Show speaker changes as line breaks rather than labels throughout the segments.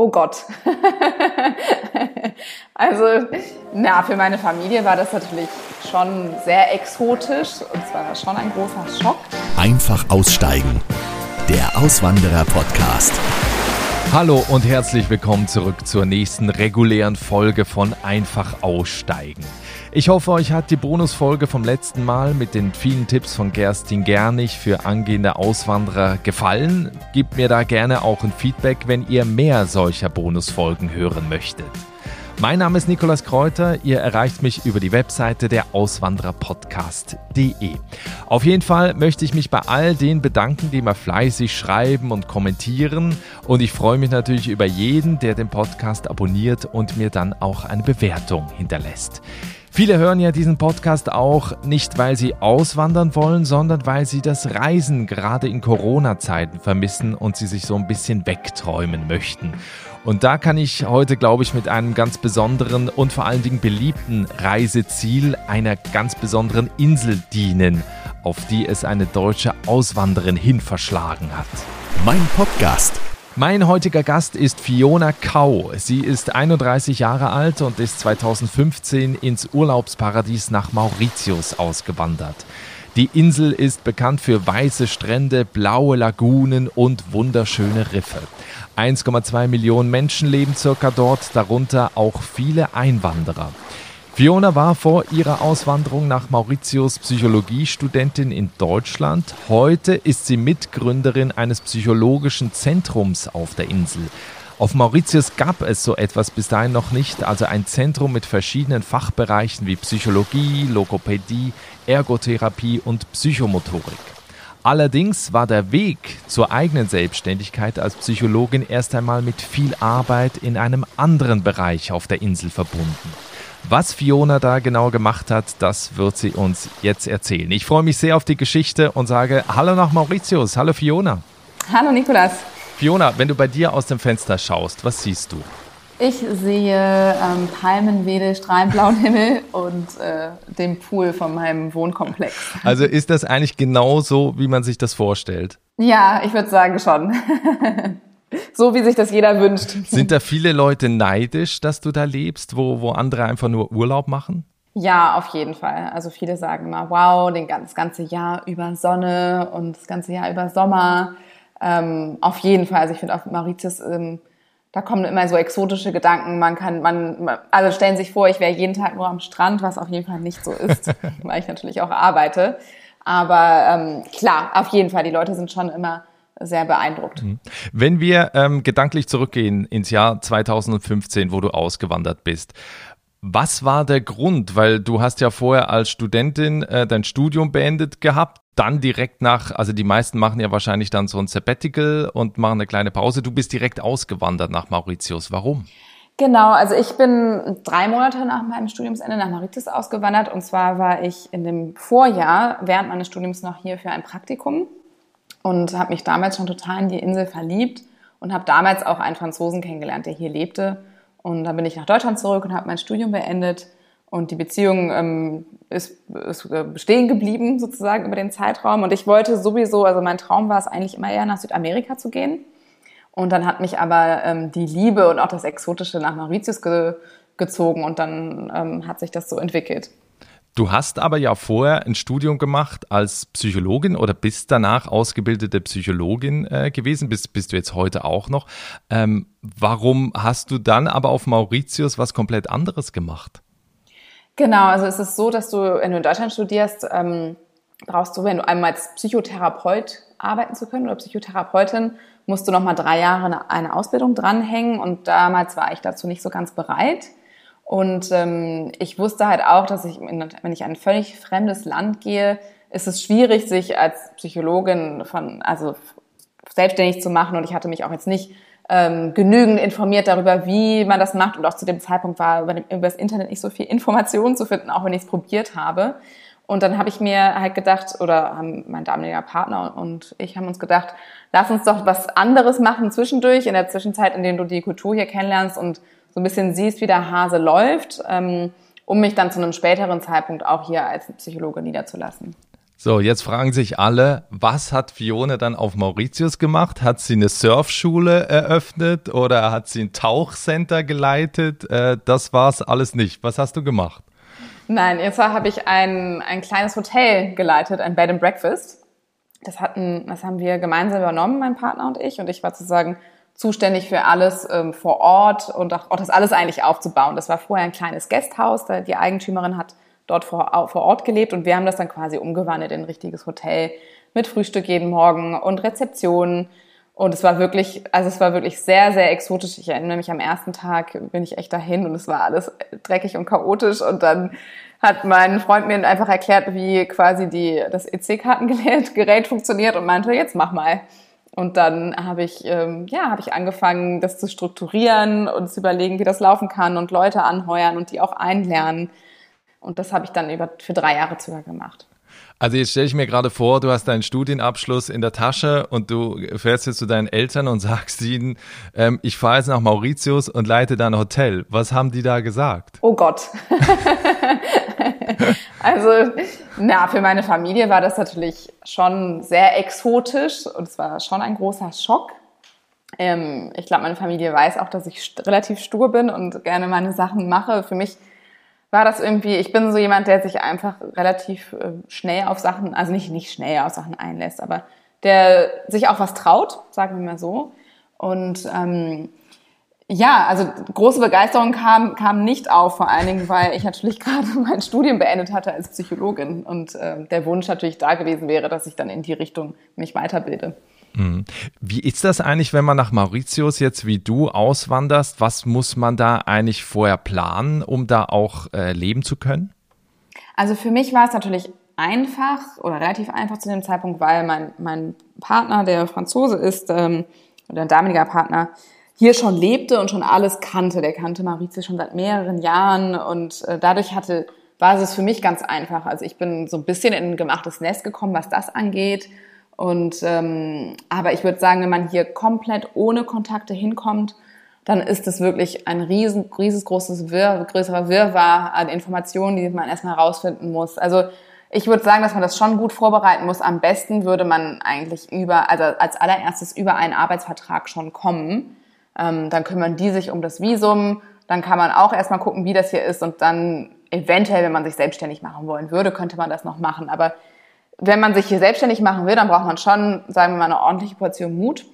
Oh Gott. also, na, für meine Familie war das natürlich schon sehr exotisch und es war schon ein großer Schock.
Einfach aussteigen. Der Auswanderer-Podcast.
Hallo und herzlich willkommen zurück zur nächsten regulären Folge von Einfach aussteigen. Ich hoffe, euch hat die Bonusfolge vom letzten Mal mit den vielen Tipps von Gerstin Gernig für angehende Auswanderer gefallen. Gebt mir da gerne auch ein Feedback, wenn ihr mehr solcher Bonusfolgen hören möchtet. Mein Name ist Nikolas Kräuter. Ihr erreicht mich über die Webseite der Auswandererpodcast.de. Auf jeden Fall möchte ich mich bei all denen bedanken, die mal fleißig schreiben und kommentieren. Und ich freue mich natürlich über jeden, der den Podcast abonniert und mir dann auch eine Bewertung hinterlässt. Viele hören ja diesen Podcast auch nicht, weil sie auswandern wollen, sondern weil sie das Reisen gerade in Corona-Zeiten vermissen und sie sich so ein bisschen wegträumen möchten. Und da kann ich heute, glaube ich, mit einem ganz besonderen und vor allen Dingen beliebten Reiseziel einer ganz besonderen Insel dienen, auf die es eine deutsche Auswanderin hin verschlagen hat.
Mein Podcast
mein heutiger Gast ist Fiona Kau. Sie ist 31 Jahre alt und ist 2015 ins Urlaubsparadies nach Mauritius ausgewandert. Die Insel ist bekannt für weiße Strände, blaue Lagunen und wunderschöne Riffe. 1,2 Millionen Menschen leben circa dort, darunter auch viele Einwanderer. Fiona war vor ihrer Auswanderung nach Mauritius Psychologiestudentin in Deutschland. Heute ist sie Mitgründerin eines psychologischen Zentrums auf der Insel. Auf Mauritius gab es so etwas bis dahin noch nicht, also ein Zentrum mit verschiedenen Fachbereichen wie Psychologie, Logopädie, Ergotherapie und Psychomotorik. Allerdings war der Weg zur eigenen Selbstständigkeit als Psychologin erst einmal mit viel Arbeit in einem anderen Bereich auf der Insel verbunden. Was Fiona da genau gemacht hat, das wird sie uns jetzt erzählen. Ich freue mich sehr auf die Geschichte und sage Hallo nach Mauritius. Hallo Fiona.
Hallo Nikolas.
Fiona, wenn du bei dir aus dem Fenster schaust, was siehst du?
Ich sehe ähm, Palmenwedel, strahlend blauen Himmel und äh, den Pool von meinem Wohnkomplex.
Also ist das eigentlich genau so, wie man sich das vorstellt?
Ja, ich würde sagen schon. so wie sich das jeder wünscht.
Sind da viele Leute neidisch, dass du da lebst, wo, wo andere einfach nur Urlaub machen?
Ja, auf jeden Fall. Also viele sagen immer, wow, den, das ganze Jahr über Sonne und das ganze Jahr über Sommer. Ähm, auf jeden Fall. Also ich finde auf Mauritius, ähm, da kommen immer so exotische Gedanken. Man kann, man, also stellen sich vor, ich wäre jeden Tag nur am Strand, was auf jeden Fall nicht so ist, weil ich natürlich auch arbeite. Aber ähm, klar, auf jeden Fall, die Leute sind schon immer sehr beeindruckt. Mhm.
Wenn wir ähm, gedanklich zurückgehen ins Jahr 2015, wo du ausgewandert bist, was war der Grund? Weil du hast ja vorher als Studentin äh, dein Studium beendet gehabt, dann direkt nach, also die meisten machen ja wahrscheinlich dann so ein Sabbatical und machen eine kleine Pause. Du bist direkt ausgewandert nach Mauritius. Warum?
Genau, also ich bin drei Monate nach meinem Studiumsende nach Mauritius ausgewandert und zwar war ich in dem Vorjahr während meines Studiums noch hier für ein Praktikum und habe mich damals schon total in die Insel verliebt und habe damals auch einen Franzosen kennengelernt, der hier lebte. Und dann bin ich nach Deutschland zurück und habe mein Studium beendet. Und die Beziehung ähm, ist, ist äh, bestehen geblieben sozusagen über den Zeitraum. Und ich wollte sowieso, also mein Traum war es eigentlich immer eher nach Südamerika zu gehen. Und dann hat mich aber ähm, die Liebe und auch das Exotische nach Mauritius ge gezogen und dann ähm, hat sich das so entwickelt.
Du hast aber ja vorher ein Studium gemacht als Psychologin oder bist danach ausgebildete Psychologin äh, gewesen, bist, bist du jetzt heute auch noch. Ähm, warum hast du dann aber auf Mauritius was komplett anderes gemacht?
Genau, also es ist so, dass du, wenn du in Deutschland studierst, ähm, brauchst du, wenn du einmal als Psychotherapeut arbeiten zu können oder Psychotherapeutin, musst du nochmal drei Jahre eine, eine Ausbildung dranhängen und damals war ich dazu nicht so ganz bereit. Und ähm, ich wusste halt auch, dass ich, wenn ich in ein völlig fremdes Land gehe, ist es schwierig, sich als Psychologin von, also selbstständig zu machen. Und ich hatte mich auch jetzt nicht ähm, genügend informiert darüber, wie man das macht. Und auch zu dem Zeitpunkt war über, dem, über das Internet nicht so viel Information zu finden, auch wenn ich es probiert habe. Und dann habe ich mir halt gedacht, oder haben mein damaliger Partner und ich haben uns gedacht, lass uns doch was anderes machen zwischendurch, in der Zwischenzeit, in dem du die Kultur hier kennenlernst und so ein bisschen siehst, wie der Hase läuft, ähm, um mich dann zu einem späteren Zeitpunkt auch hier als Psychologe niederzulassen.
So, jetzt fragen sich alle, was hat Fiona dann auf Mauritius gemacht? Hat sie eine Surfschule eröffnet oder hat sie ein Tauchcenter geleitet? Äh, das war's alles nicht. Was hast du gemacht?
Nein, jetzt habe ich ein, ein kleines Hotel geleitet, ein Bed and Breakfast. Das hatten, das haben wir gemeinsam übernommen, mein Partner und ich. Und ich war sozusagen zuständig für alles ähm, vor Ort und auch, auch das alles eigentlich aufzubauen. Das war vorher ein kleines Gasthaus. Die Eigentümerin hat dort vor, vor Ort gelebt und wir haben das dann quasi umgewandelt in ein richtiges Hotel mit Frühstück jeden Morgen und Rezeptionen. Und es war wirklich, also es war wirklich sehr, sehr exotisch. Ich erinnere mich am ersten Tag bin ich echt dahin und es war alles dreckig und chaotisch und dann hat mein Freund mir einfach erklärt, wie quasi die, das EC-Kartengerät funktioniert und meinte, jetzt mach mal. Und dann habe ich, ähm, ja, habe ich angefangen, das zu strukturieren und zu überlegen, wie das laufen kann und Leute anheuern und die auch einlernen. Und das habe ich dann über, für drei Jahre sogar gemacht.
Also jetzt stelle ich mir gerade vor, du hast deinen Studienabschluss in der Tasche und du fährst jetzt zu deinen Eltern und sagst ihnen, ähm, ich fahre jetzt nach Mauritius und leite da ein Hotel. Was haben die da gesagt?
Oh Gott. also, na, für meine Familie war das natürlich schon sehr exotisch und es war schon ein großer Schock. Ähm, ich glaube, meine Familie weiß auch, dass ich relativ stur bin und gerne meine Sachen mache. Für mich war das irgendwie, ich bin so jemand, der sich einfach relativ äh, schnell auf Sachen, also nicht, nicht schnell auf Sachen einlässt, aber der sich auch was traut, sagen wir mal so. Und ähm, ja, also große Begeisterung kam, kam nicht auf, vor allen Dingen, weil ich natürlich gerade mein Studium beendet hatte als Psychologin und äh, der Wunsch natürlich da gewesen wäre, dass ich dann in die Richtung mich weiterbilde.
Mhm. Wie ist das eigentlich, wenn man nach Mauritius jetzt wie du auswanderst? Was muss man da eigentlich vorher planen, um da auch äh, leben zu können?
Also für mich war es natürlich einfach oder relativ einfach zu dem Zeitpunkt, weil mein, mein Partner, der Franzose ist, ähm, oder ein damaliger Partner, hier schon lebte und schon alles kannte. Der kannte Mauritius schon seit mehreren Jahren und äh, dadurch hatte, war es für mich ganz einfach. Also ich bin so ein bisschen in ein gemachtes Nest gekommen, was das angeht und ähm, aber ich würde sagen, wenn man hier komplett ohne Kontakte hinkommt, dann ist es wirklich ein riesen, riesengroßes Wirr, größerer Wirrwarr an Informationen, die man erstmal herausfinden muss. Also ich würde sagen, dass man das schon gut vorbereiten muss. Am besten würde man eigentlich über, also als allererstes über einen Arbeitsvertrag schon kommen. Ähm, dann kümmern die sich um das Visum. Dann kann man auch erstmal gucken, wie das hier ist und dann eventuell, wenn man sich selbstständig machen wollen würde, könnte man das noch machen. Aber wenn man sich hier selbstständig machen will, dann braucht man schon, sagen wir mal, eine ordentliche Portion Mut.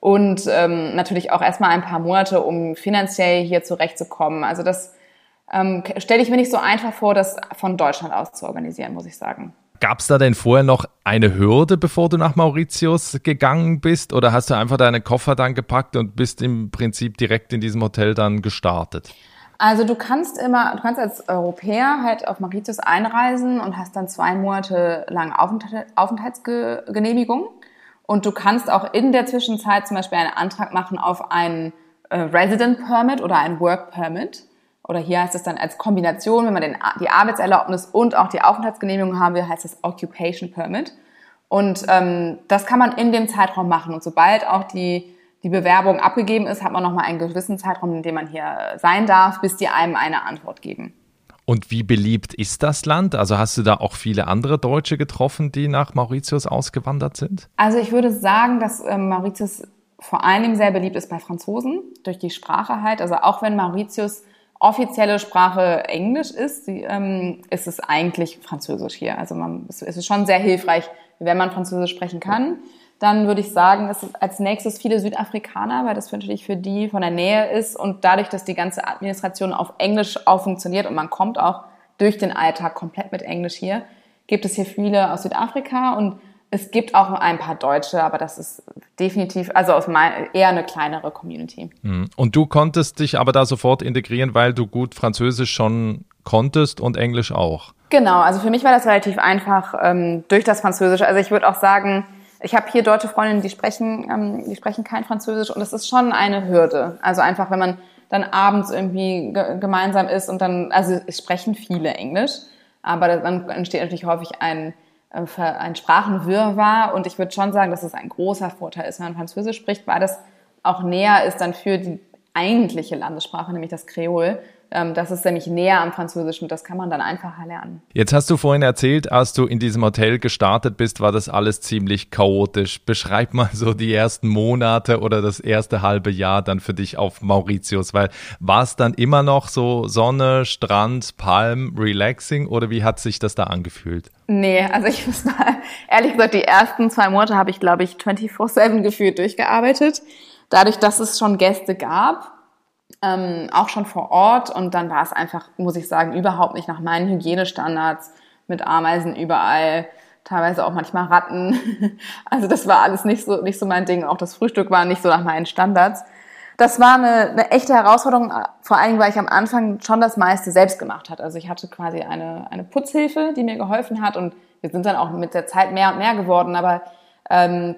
Und ähm, natürlich auch erstmal ein paar Monate, um finanziell hier zurechtzukommen. Also das ähm, stelle ich mir nicht so einfach vor, das von Deutschland aus zu organisieren, muss ich sagen.
Gab es da denn vorher noch eine Hürde, bevor du nach Mauritius gegangen bist? Oder hast du einfach deine Koffer dann gepackt und bist im Prinzip direkt in diesem Hotel dann gestartet?
Also du kannst immer, du kannst als Europäer halt auf Mauritius einreisen und hast dann zwei Monate lang Aufenthaltsgenehmigung. Und du kannst auch in der Zwischenzeit zum Beispiel einen Antrag machen auf ein äh, Resident Permit oder ein Work Permit. Oder hier heißt es dann als Kombination, wenn man den, die Arbeitserlaubnis und auch die Aufenthaltsgenehmigung haben will, heißt es Occupation Permit. Und ähm, das kann man in dem Zeitraum machen. Und sobald auch die die Bewerbung abgegeben ist, hat man nochmal einen gewissen Zeitraum, in dem man hier sein darf, bis die einem eine Antwort geben.
Und wie beliebt ist das Land? Also hast du da auch viele andere Deutsche getroffen, die nach Mauritius ausgewandert sind?
Also ich würde sagen, dass ähm, Mauritius vor allen Dingen sehr beliebt ist bei Franzosen, durch die Sprache halt. Also auch wenn Mauritius offizielle Sprache Englisch ist, ähm, ist es eigentlich Französisch hier. Also man, es ist schon sehr hilfreich, wenn man Französisch sprechen kann. Dann würde ich sagen, es ist als nächstes viele Südafrikaner, weil das natürlich für die von der Nähe ist und dadurch, dass die ganze Administration auf Englisch auch funktioniert und man kommt auch durch den Alltag komplett mit Englisch hier, gibt es hier viele aus Südafrika und es gibt auch ein paar Deutsche, aber das ist definitiv, also aus mein, eher eine kleinere Community.
Mhm. Und du konntest dich aber da sofort integrieren, weil du gut Französisch schon konntest und Englisch auch.
Genau, also für mich war das relativ einfach ähm, durch das Französische. Also ich würde auch sagen, ich habe hier deutsche Freundinnen, die sprechen, ähm, die sprechen kein Französisch und das ist schon eine Hürde. Also einfach, wenn man dann abends irgendwie ge gemeinsam ist und dann, also es sprechen viele Englisch, aber dann entsteht natürlich häufig ein, ein Sprachenwirrwarr und ich würde schon sagen, dass es ein großer Vorteil ist, wenn man Französisch spricht, weil das auch näher ist dann für die eigentliche Landessprache, nämlich das Kreol. Ähm, das ist nämlich näher am Französischen, das kann man dann einfacher lernen.
Jetzt hast du vorhin erzählt, als du in diesem Hotel gestartet bist, war das alles ziemlich chaotisch. Beschreib mal so die ersten Monate oder das erste halbe Jahr dann für dich auf Mauritius, weil war es dann immer noch so Sonne, Strand, Palm, relaxing oder wie hat sich das da angefühlt?
Nee, also ich muss mal, ehrlich gesagt, die ersten zwei Monate habe ich, glaube ich, 24-7 gefühlt durchgearbeitet. Dadurch, dass es schon Gäste gab, ähm, auch schon vor Ort und dann war es einfach, muss ich sagen, überhaupt nicht nach meinen Hygienestandards mit Ameisen überall, teilweise auch manchmal Ratten. Also das war alles nicht so, nicht so mein Ding. Auch das Frühstück war nicht so nach meinen Standards. Das war eine, eine echte Herausforderung, vor allem, weil ich am Anfang schon das meiste selbst gemacht hat. Also ich hatte quasi eine, eine Putzhilfe, die mir geholfen hat und wir sind dann auch mit der Zeit mehr und mehr geworden. Aber ähm,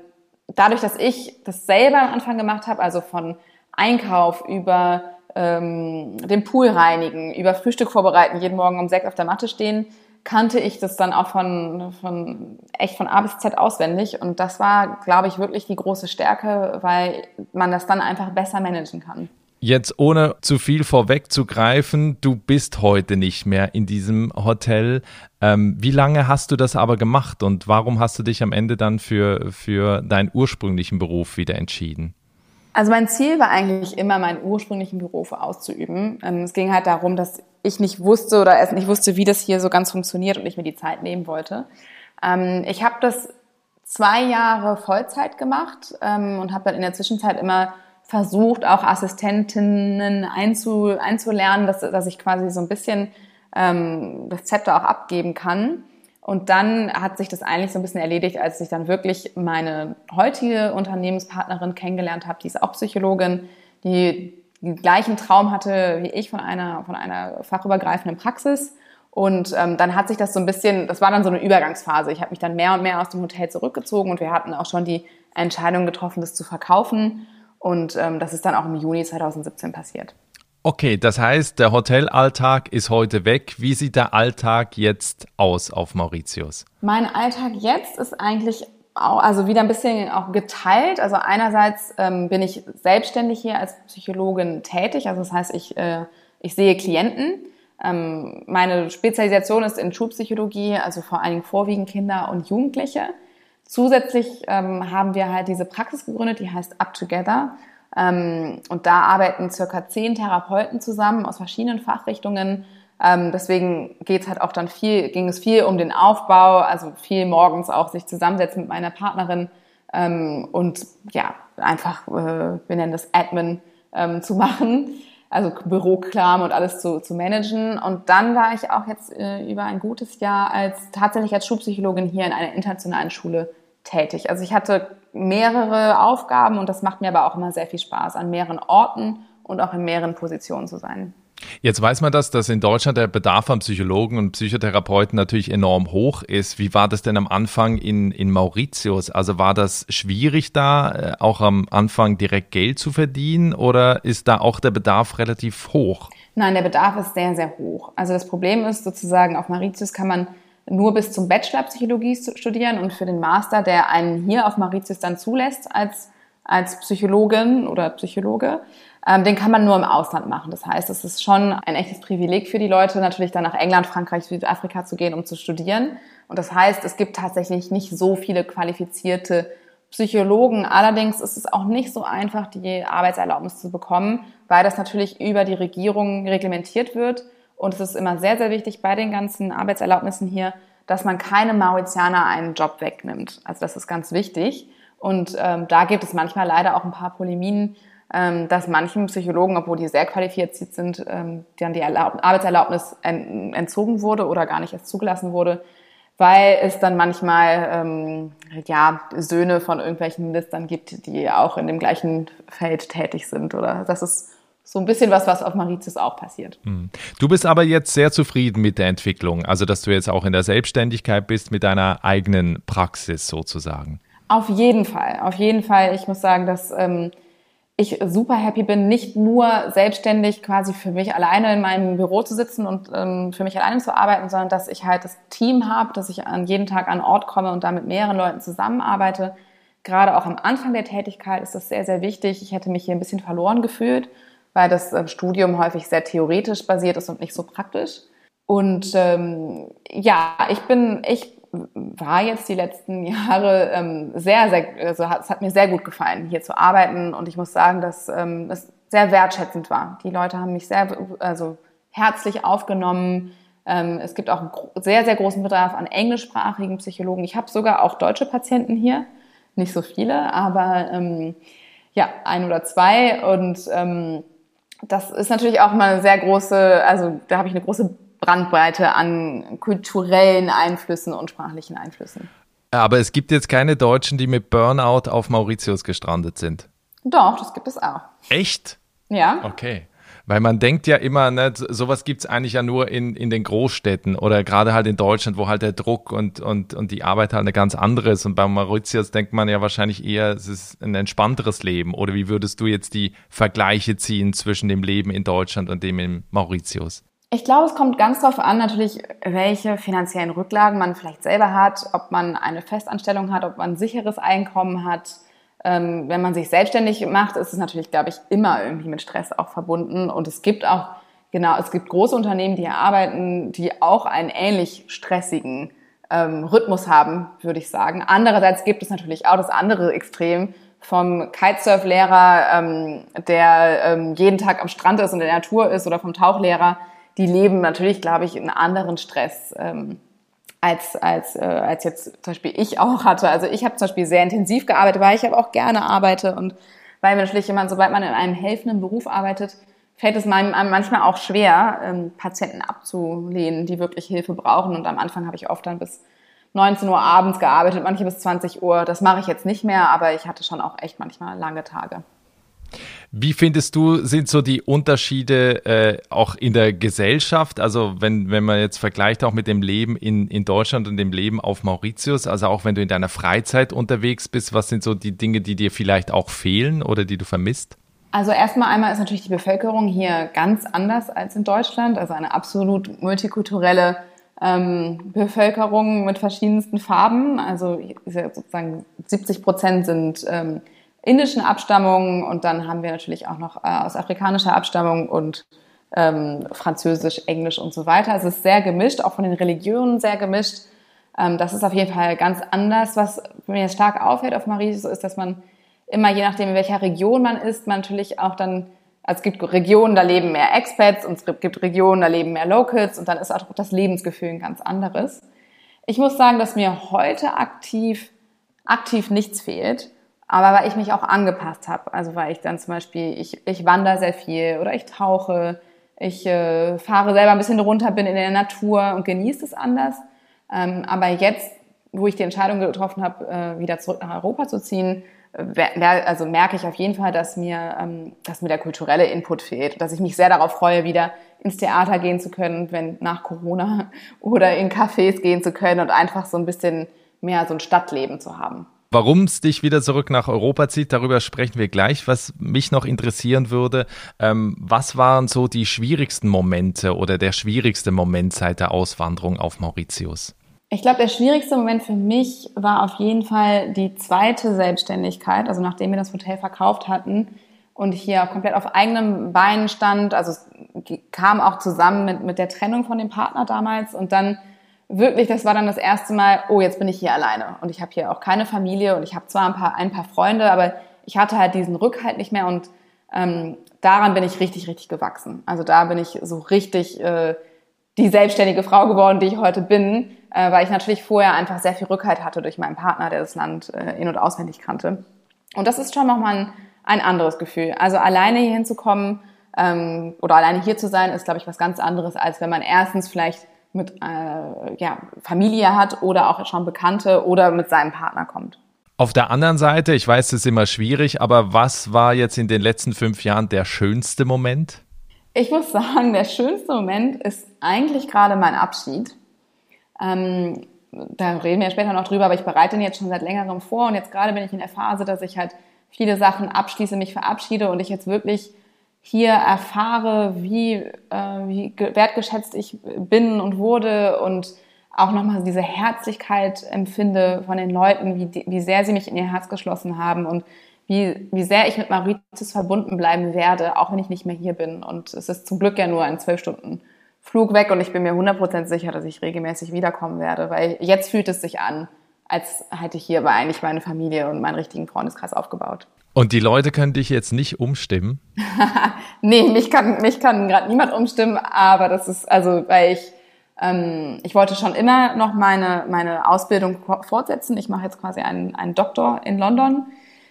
dadurch, dass ich das selber am Anfang gemacht habe, also von Einkauf über ähm, den Pool reinigen, über Frühstück vorbereiten, jeden Morgen um sechs auf der Matte stehen, kannte ich das dann auch von, von echt von A bis Z auswendig. Und das war, glaube ich, wirklich die große Stärke, weil man das dann einfach besser managen kann.
Jetzt ohne zu viel vorwegzugreifen, du bist heute nicht mehr in diesem Hotel. Ähm, wie lange hast du das aber gemacht und warum hast du dich am Ende dann für, für deinen ursprünglichen Beruf wieder entschieden?
Also mein Ziel war eigentlich immer, meinen ursprünglichen Beruf auszuüben. Ähm, es ging halt darum, dass ich nicht wusste oder erst nicht wusste, wie das hier so ganz funktioniert und ich mir die Zeit nehmen wollte. Ähm, ich habe das zwei Jahre Vollzeit gemacht ähm, und habe dann in der Zwischenzeit immer versucht, auch Assistentinnen einzu, einzulernen, dass, dass ich quasi so ein bisschen das Zepter auch abgeben kann. Und dann hat sich das eigentlich so ein bisschen erledigt, als ich dann wirklich meine heutige Unternehmenspartnerin kennengelernt habe. Die ist auch Psychologin, die den gleichen Traum hatte wie ich von einer, von einer fachübergreifenden Praxis. Und ähm, dann hat sich das so ein bisschen, das war dann so eine Übergangsphase. Ich habe mich dann mehr und mehr aus dem Hotel zurückgezogen und wir hatten auch schon die Entscheidung getroffen, das zu verkaufen. Und ähm, das ist dann auch im Juni 2017 passiert.
Okay, das heißt, der Hotelalltag ist heute weg. Wie sieht der Alltag jetzt aus auf Mauritius?
Mein Alltag jetzt ist eigentlich auch, also wieder ein bisschen auch geteilt. Also einerseits ähm, bin ich selbstständig hier als Psychologin tätig. Also das heißt, ich, äh, ich sehe Klienten. Ähm, meine Spezialisation ist in Schulpsychologie, also vor allen Dingen vorwiegend Kinder und Jugendliche. Zusätzlich ähm, haben wir halt diese Praxis gegründet, die heißt Up Together. Ähm, und da arbeiten circa zehn Therapeuten zusammen aus verschiedenen Fachrichtungen. Ähm, deswegen geht's halt auch dann viel, ging es viel um den Aufbau, also viel morgens auch sich zusammensetzen mit meiner Partnerin ähm, und ja, einfach, äh, wir nennen das Admin, zu machen, also Bürokram und alles zu, zu managen. Und dann war ich auch jetzt äh, über ein gutes Jahr als tatsächlich als Schulpsychologin hier in einer internationalen Schule tätig. Also ich hatte mehrere Aufgaben und das macht mir aber auch immer sehr viel Spaß, an mehreren Orten und auch in mehreren Positionen zu sein.
Jetzt weiß man das, dass in Deutschland der Bedarf an Psychologen und Psychotherapeuten natürlich enorm hoch ist. Wie war das denn am Anfang in, in Mauritius? Also war das schwierig da, äh, auch am Anfang direkt Geld zu verdienen oder ist da auch der Bedarf relativ hoch?
Nein, der Bedarf ist sehr, sehr hoch. Also das Problem ist sozusagen, auf Mauritius kann man nur bis zum Bachelor Psychologie studieren und für den Master, der einen hier auf Mauritius dann zulässt als, als Psychologin oder Psychologe, ähm, den kann man nur im Ausland machen. Das heißt, es ist schon ein echtes Privileg für die Leute, natürlich dann nach England, Frankreich, Südafrika zu gehen, um zu studieren. Und das heißt, es gibt tatsächlich nicht so viele qualifizierte Psychologen. Allerdings ist es auch nicht so einfach, die Arbeitserlaubnis zu bekommen, weil das natürlich über die Regierung reglementiert wird. Und es ist immer sehr, sehr wichtig bei den ganzen Arbeitserlaubnissen hier, dass man keine Mauritianer einen Job wegnimmt. Also das ist ganz wichtig. Und ähm, da gibt es manchmal leider auch ein paar Polemien, ähm, dass manchen Psychologen, obwohl die sehr qualifiziert sind, ähm, dann die Erlaub Arbeitserlaubnis en entzogen wurde oder gar nicht erst zugelassen wurde, weil es dann manchmal ähm, ja Söhne von irgendwelchen Ministern gibt, die auch in dem gleichen Feld tätig sind. Oder das ist so ein bisschen was, was auf Mauritius auch passiert. Hm.
Du bist aber jetzt sehr zufrieden mit der Entwicklung, also dass du jetzt auch in der Selbstständigkeit bist mit deiner eigenen Praxis sozusagen.
Auf jeden Fall, auf jeden Fall. Ich muss sagen, dass ähm, ich super happy bin, nicht nur selbstständig quasi für mich alleine in meinem Büro zu sitzen und ähm, für mich alleine zu arbeiten, sondern dass ich halt das Team habe, dass ich an jeden Tag an Ort komme und da mit mehreren Leuten zusammenarbeite. Gerade auch am Anfang der Tätigkeit ist das sehr, sehr wichtig. Ich hätte mich hier ein bisschen verloren gefühlt weil das äh, Studium häufig sehr theoretisch basiert ist und nicht so praktisch. Und ähm, ja, ich bin, ich war jetzt die letzten Jahre ähm, sehr, sehr, also es hat mir sehr gut gefallen, hier zu arbeiten. Und ich muss sagen, dass ähm, es sehr wertschätzend war. Die Leute haben mich sehr, also herzlich aufgenommen. Ähm, es gibt auch einen sehr, sehr großen Bedarf an englischsprachigen Psychologen. Ich habe sogar auch deutsche Patienten hier, nicht so viele, aber ähm, ja, ein oder zwei. Und ähm, das ist natürlich auch mal eine sehr große, also da habe ich eine große Brandbreite an kulturellen Einflüssen und sprachlichen Einflüssen.
Aber es gibt jetzt keine Deutschen, die mit Burnout auf Mauritius gestrandet sind.
Doch, das gibt es auch.
Echt?
Ja.
Okay. Weil man denkt ja immer, ne, sowas gibt es eigentlich ja nur in, in den Großstädten oder gerade halt in Deutschland, wo halt der Druck und, und, und die Arbeit halt eine ganz andere ist. Und bei Mauritius denkt man ja wahrscheinlich eher, es ist ein entspannteres Leben. Oder wie würdest du jetzt die Vergleiche ziehen zwischen dem Leben in Deutschland und dem in Mauritius?
Ich glaube, es kommt ganz darauf an, natürlich, welche finanziellen Rücklagen man vielleicht selber hat, ob man eine Festanstellung hat, ob man ein sicheres Einkommen hat. Ähm, wenn man sich selbstständig macht, ist es natürlich, glaube ich, immer irgendwie mit Stress auch verbunden. Und es gibt auch, genau, es gibt große Unternehmen, die arbeiten, die auch einen ähnlich stressigen ähm, Rhythmus haben, würde ich sagen. Andererseits gibt es natürlich auch das andere Extrem vom Kitesurf-Lehrer, ähm, der ähm, jeden Tag am Strand ist und in der Natur ist, oder vom Tauchlehrer, die leben natürlich, glaube ich, einen anderen Stress. Ähm, als, als, äh, als jetzt zum Beispiel ich auch hatte. Also ich habe zum Beispiel sehr intensiv gearbeitet, weil ich aber auch gerne arbeite und weil natürlich immer, sobald man in einem helfenden Beruf arbeitet, fällt es einem manchmal auch schwer, ähm, Patienten abzulehnen, die wirklich Hilfe brauchen. Und am Anfang habe ich oft dann bis 19 Uhr abends gearbeitet, manche bis 20 Uhr. Das mache ich jetzt nicht mehr, aber ich hatte schon auch echt manchmal lange Tage.
Wie findest du, sind so die Unterschiede äh, auch in der Gesellschaft? Also wenn, wenn man jetzt vergleicht auch mit dem Leben in, in Deutschland und dem Leben auf Mauritius, also auch wenn du in deiner Freizeit unterwegs bist, was sind so die Dinge, die dir vielleicht auch fehlen oder die du vermisst?
Also erstmal einmal ist natürlich die Bevölkerung hier ganz anders als in Deutschland, also eine absolut multikulturelle ähm, Bevölkerung mit verschiedensten Farben. Also sozusagen 70 Prozent sind ähm, indischen Abstammung und dann haben wir natürlich auch noch äh, aus afrikanischer Abstammung und ähm, Französisch, Englisch und so weiter. Es ist sehr gemischt, auch von den Religionen sehr gemischt. Ähm, das ist auf jeden Fall ganz anders. Was mir stark auffällt auf Mauritius ist, dass man immer, je nachdem, in welcher Region man ist, man natürlich auch dann, also es gibt Regionen, da leben mehr Expats und es gibt Regionen, da leben mehr Locals und dann ist auch das Lebensgefühl ein ganz anderes. Ich muss sagen, dass mir heute aktiv, aktiv nichts fehlt. Aber weil ich mich auch angepasst habe. Also weil ich dann zum Beispiel, ich, ich wandere sehr viel oder ich tauche, ich äh, fahre selber ein bisschen runter, bin in der Natur und genieße es anders. Ähm, aber jetzt, wo ich die Entscheidung getroffen habe, äh, wieder zurück nach Europa zu ziehen, äh, also merke ich auf jeden Fall, dass mir, ähm, dass mir der kulturelle Input fehlt, dass ich mich sehr darauf freue, wieder ins Theater gehen zu können, wenn nach Corona oder in Cafés gehen zu können und einfach so ein bisschen mehr so ein Stadtleben zu haben.
Warum es dich wieder zurück nach Europa zieht, darüber sprechen wir gleich. Was mich noch interessieren würde, ähm, was waren so die schwierigsten Momente oder der schwierigste Moment seit der Auswanderung auf Mauritius?
Ich glaube, der schwierigste Moment für mich war auf jeden Fall die zweite Selbstständigkeit. Also nachdem wir das Hotel verkauft hatten und hier komplett auf eigenem Bein stand. Also es kam auch zusammen mit, mit der Trennung von dem Partner damals und dann wirklich, das war dann das erste Mal, oh, jetzt bin ich hier alleine und ich habe hier auch keine Familie und ich habe zwar ein paar, ein paar Freunde, aber ich hatte halt diesen Rückhalt nicht mehr und ähm, daran bin ich richtig, richtig gewachsen. Also da bin ich so richtig äh, die selbstständige Frau geworden, die ich heute bin, äh, weil ich natürlich vorher einfach sehr viel Rückhalt hatte durch meinen Partner, der das Land äh, in- und auswendig kannte. Und das ist schon nochmal ein, ein anderes Gefühl. Also alleine hier hinzukommen ähm, oder alleine hier zu sein, ist, glaube ich, was ganz anderes, als wenn man erstens vielleicht mit äh, ja, Familie hat oder auch schon Bekannte oder mit seinem Partner kommt.
Auf der anderen Seite, ich weiß, es ist immer schwierig, aber was war jetzt in den letzten fünf Jahren der schönste Moment?
Ich muss sagen, der schönste Moment ist eigentlich gerade mein Abschied. Ähm, da reden wir später noch drüber, aber ich bereite ihn jetzt schon seit längerem vor und jetzt gerade bin ich in der Phase, dass ich halt viele Sachen abschließe, mich verabschiede und ich jetzt wirklich hier erfahre, wie, äh, wie wertgeschätzt ich bin und wurde und auch nochmal diese Herzlichkeit empfinde von den Leuten, wie, wie sehr sie mich in ihr Herz geschlossen haben und wie, wie sehr ich mit Mauritius verbunden bleiben werde, auch wenn ich nicht mehr hier bin. Und es ist zum Glück ja nur ein zwölf Stunden Flug weg und ich bin mir 100% sicher, dass ich regelmäßig wiederkommen werde, weil jetzt fühlt es sich an, als hätte ich hier aber eigentlich meine Familie und meinen richtigen Freundeskreis aufgebaut.
Und die Leute können dich jetzt nicht umstimmen?
nee, mich kann, mich kann gerade niemand umstimmen, aber das ist, also, weil ich, ähm, ich wollte schon immer noch meine, meine Ausbildung fortsetzen. Ich mache jetzt quasi einen, einen Doktor in London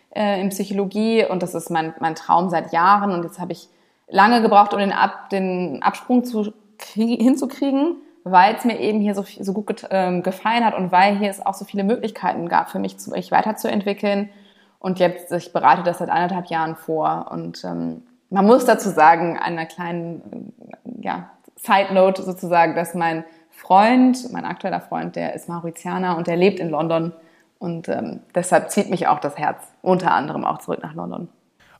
äh, in Psychologie und das ist mein, mein Traum seit Jahren und jetzt habe ich lange gebraucht, um den, Ab, den Absprung zu hinzukriegen, weil es mir eben hier so, so gut ähm, gefallen hat und weil hier es auch so viele Möglichkeiten gab für mich, mich weiterzuentwickeln. Und jetzt, ich bereite das seit anderthalb Jahren vor. Und ähm, man muss dazu sagen, einer kleinen ja, Side Note sozusagen, dass mein Freund, mein aktueller Freund, der ist Mauritianer und der lebt in London. Und ähm, deshalb zieht mich auch das Herz unter anderem auch zurück nach London.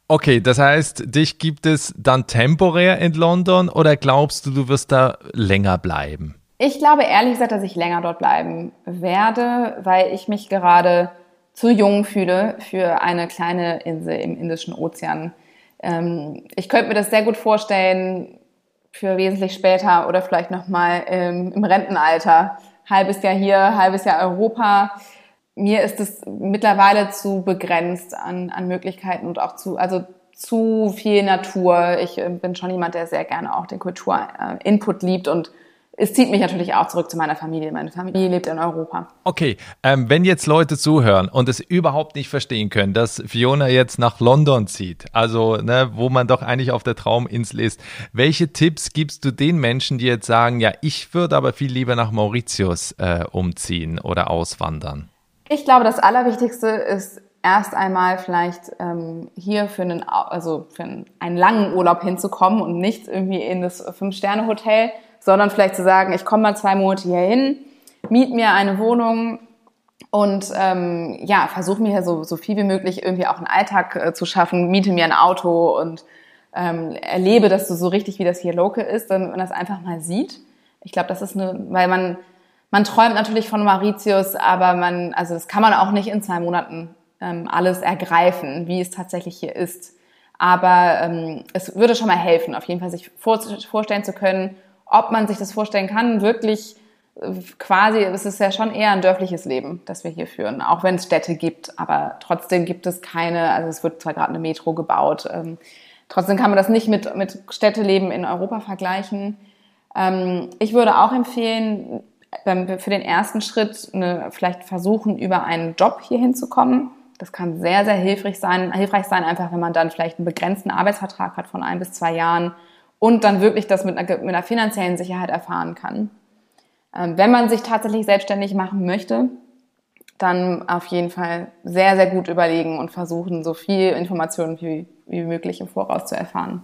Okay, das heißt, dich gibt es dann temporär in London oder glaubst du, du wirst da länger bleiben?
Ich glaube ehrlich gesagt, dass ich länger dort bleiben werde, weil ich mich gerade zu jung fühle für eine kleine Insel im Indischen Ozean. Ähm, ich könnte mir das sehr gut vorstellen für wesentlich später oder vielleicht nochmal im Rentenalter. Halbes Jahr hier, halbes Jahr Europa mir ist es mittlerweile zu begrenzt an, an Möglichkeiten und auch zu, also zu viel Natur. Ich äh, bin schon jemand, der sehr gerne auch den Kulturinput liebt und es zieht mich natürlich auch zurück zu meiner Familie. Meine Familie lebt in Europa.
Okay, ähm, wenn jetzt Leute zuhören und es überhaupt nicht verstehen können, dass Fiona jetzt nach London zieht, also ne, wo man doch eigentlich auf der Trauminsel ist, welche Tipps gibst du den Menschen, die jetzt sagen, ja, ich würde aber viel lieber nach Mauritius äh, umziehen oder auswandern?
Ich glaube, das Allerwichtigste ist erst einmal vielleicht ähm, hier für einen, also für einen, einen langen Urlaub hinzukommen und nicht irgendwie in das Fünf-Sterne-Hotel, sondern vielleicht zu sagen, ich komme mal zwei Monate hier hin, miet mir eine Wohnung und ähm, ja, versuche mir hier so, so viel wie möglich irgendwie auch einen Alltag äh, zu schaffen, miete mir ein Auto und ähm, erlebe das so, so richtig, wie das hier local ist, wenn man das einfach mal sieht. Ich glaube, das ist eine, weil man man träumt natürlich von Mauritius, aber man, also das kann man auch nicht in zwei Monaten ähm, alles ergreifen, wie es tatsächlich hier ist. Aber ähm, es würde schon mal helfen, auf jeden Fall sich vor, vorstellen zu können, ob man sich das vorstellen kann, wirklich äh, quasi, es ist ja schon eher ein dörfliches Leben, das wir hier führen, auch wenn es Städte gibt, aber trotzdem gibt es keine, also es wird zwar gerade eine Metro gebaut, ähm, trotzdem kann man das nicht mit, mit Städteleben in Europa vergleichen. Ähm, ich würde auch empfehlen, für den ersten Schritt eine, vielleicht versuchen, über einen Job hier hinzukommen. Das kann sehr, sehr hilfreich sein, hilfreich sein, einfach wenn man dann vielleicht einen begrenzten Arbeitsvertrag hat von ein bis zwei Jahren und dann wirklich das mit einer, mit einer finanziellen Sicherheit erfahren kann. Ähm, wenn man sich tatsächlich selbstständig machen möchte, dann auf jeden Fall sehr, sehr gut überlegen und versuchen, so viel Informationen wie, wie möglich im Voraus zu erfahren.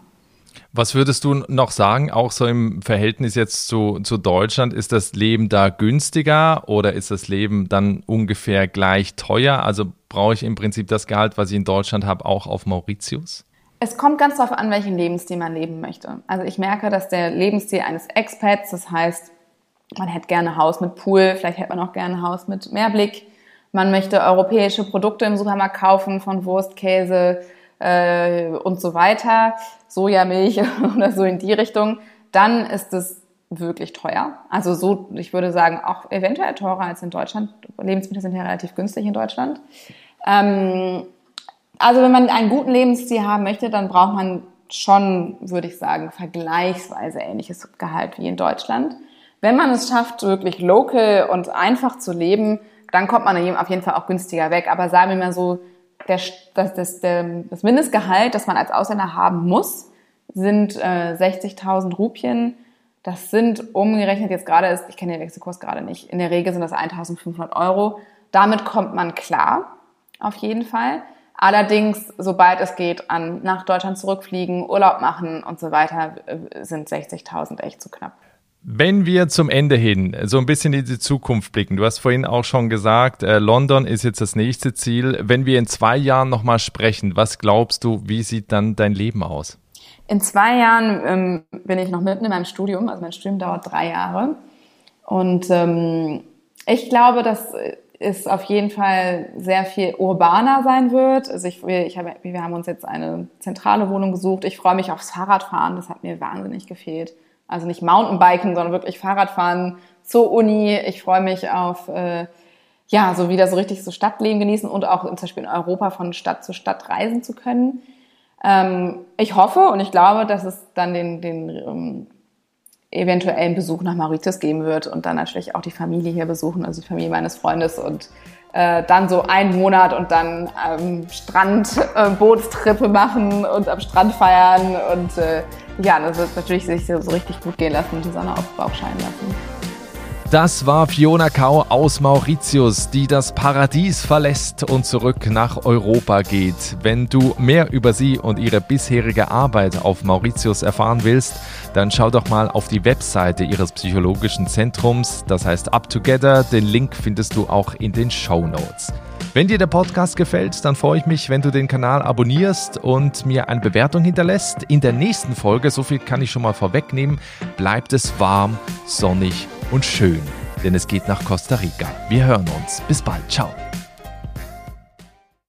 Was würdest du noch sagen, auch so im Verhältnis jetzt zu, zu Deutschland, ist das Leben da günstiger oder ist das Leben dann ungefähr gleich teuer? Also brauche ich im Prinzip das Gehalt, was ich in Deutschland habe, auch auf Mauritius?
Es kommt ganz darauf an, welchen Lebensstil man leben möchte. Also ich merke, dass der Lebensstil eines Expats, das heißt, man hätte gerne Haus mit Pool, vielleicht hätte man auch gerne Haus mit Mehrblick. Man möchte europäische Produkte im Supermarkt kaufen, von Wurst, Käse, äh, und so weiter, Sojamilch oder so in die Richtung, dann ist es wirklich teuer. Also so, ich würde sagen, auch eventuell teurer als in Deutschland. Lebensmittel sind ja relativ günstig in Deutschland. Ähm, also wenn man einen guten Lebensstil haben möchte, dann braucht man schon, würde ich sagen, vergleichsweise ähnliches Gehalt wie in Deutschland. Wenn man es schafft, wirklich local und einfach zu leben, dann kommt man auf jeden Fall auch günstiger weg. Aber sagen wir mal so, der, das, das, das Mindestgehalt, das man als Ausländer haben muss, sind äh, 60.000 Rupien. Das sind umgerechnet jetzt gerade ist, ich kenne den Wechselkurs gerade nicht, in der Regel sind das 1.500 Euro. Damit kommt man klar, auf jeden Fall. Allerdings, sobald es geht, an nach Deutschland zurückfliegen, Urlaub machen und so weiter, äh, sind 60.000 echt zu knapp.
Wenn wir zum Ende hin so ein bisschen in die Zukunft blicken, du hast vorhin auch schon gesagt, äh, London ist jetzt das nächste Ziel. Wenn wir in zwei Jahren nochmal sprechen, was glaubst du, wie sieht dann dein Leben aus?
In zwei Jahren ähm, bin ich noch mitten in meinem Studium, also mein Studium dauert drei Jahre. Und ähm, ich glaube, dass es auf jeden Fall sehr viel urbaner sein wird. Also ich, ich habe, wir haben uns jetzt eine zentrale Wohnung gesucht. Ich freue mich aufs Fahrradfahren. Das hat mir wahnsinnig gefehlt. Also nicht Mountainbiken, sondern wirklich Fahrradfahren zur Uni. Ich freue mich auf äh, ja so wieder so richtig so Stadtleben genießen und auch zum Beispiel in Europa von Stadt zu Stadt reisen zu können. Ähm, ich hoffe und ich glaube, dass es dann den, den ähm, eventuellen Besuch nach Mauritius geben wird und dann natürlich auch die Familie hier besuchen, also die Familie meines Freundes und äh, dann so einen Monat und dann am Strand äh, Bootstrippe machen und am Strand feiern und äh, ja, das wird natürlich sich so, so richtig gut gehen lassen und die Sonne auf den Bauch scheinen lassen.
Das war Fiona Kau aus Mauritius, die das Paradies verlässt und zurück nach Europa geht. Wenn du mehr über sie und ihre bisherige Arbeit auf Mauritius erfahren willst, dann schau doch mal auf die Webseite ihres psychologischen Zentrums, das heißt Up Together. Den Link findest du auch in den Show Notes. Wenn dir der Podcast gefällt, dann freue ich mich, wenn du den Kanal abonnierst und mir eine Bewertung hinterlässt. In der nächsten Folge, so viel kann ich schon mal vorwegnehmen, bleibt es warm, sonnig und schön, denn es geht nach Costa Rica. Wir hören uns. Bis bald. Ciao.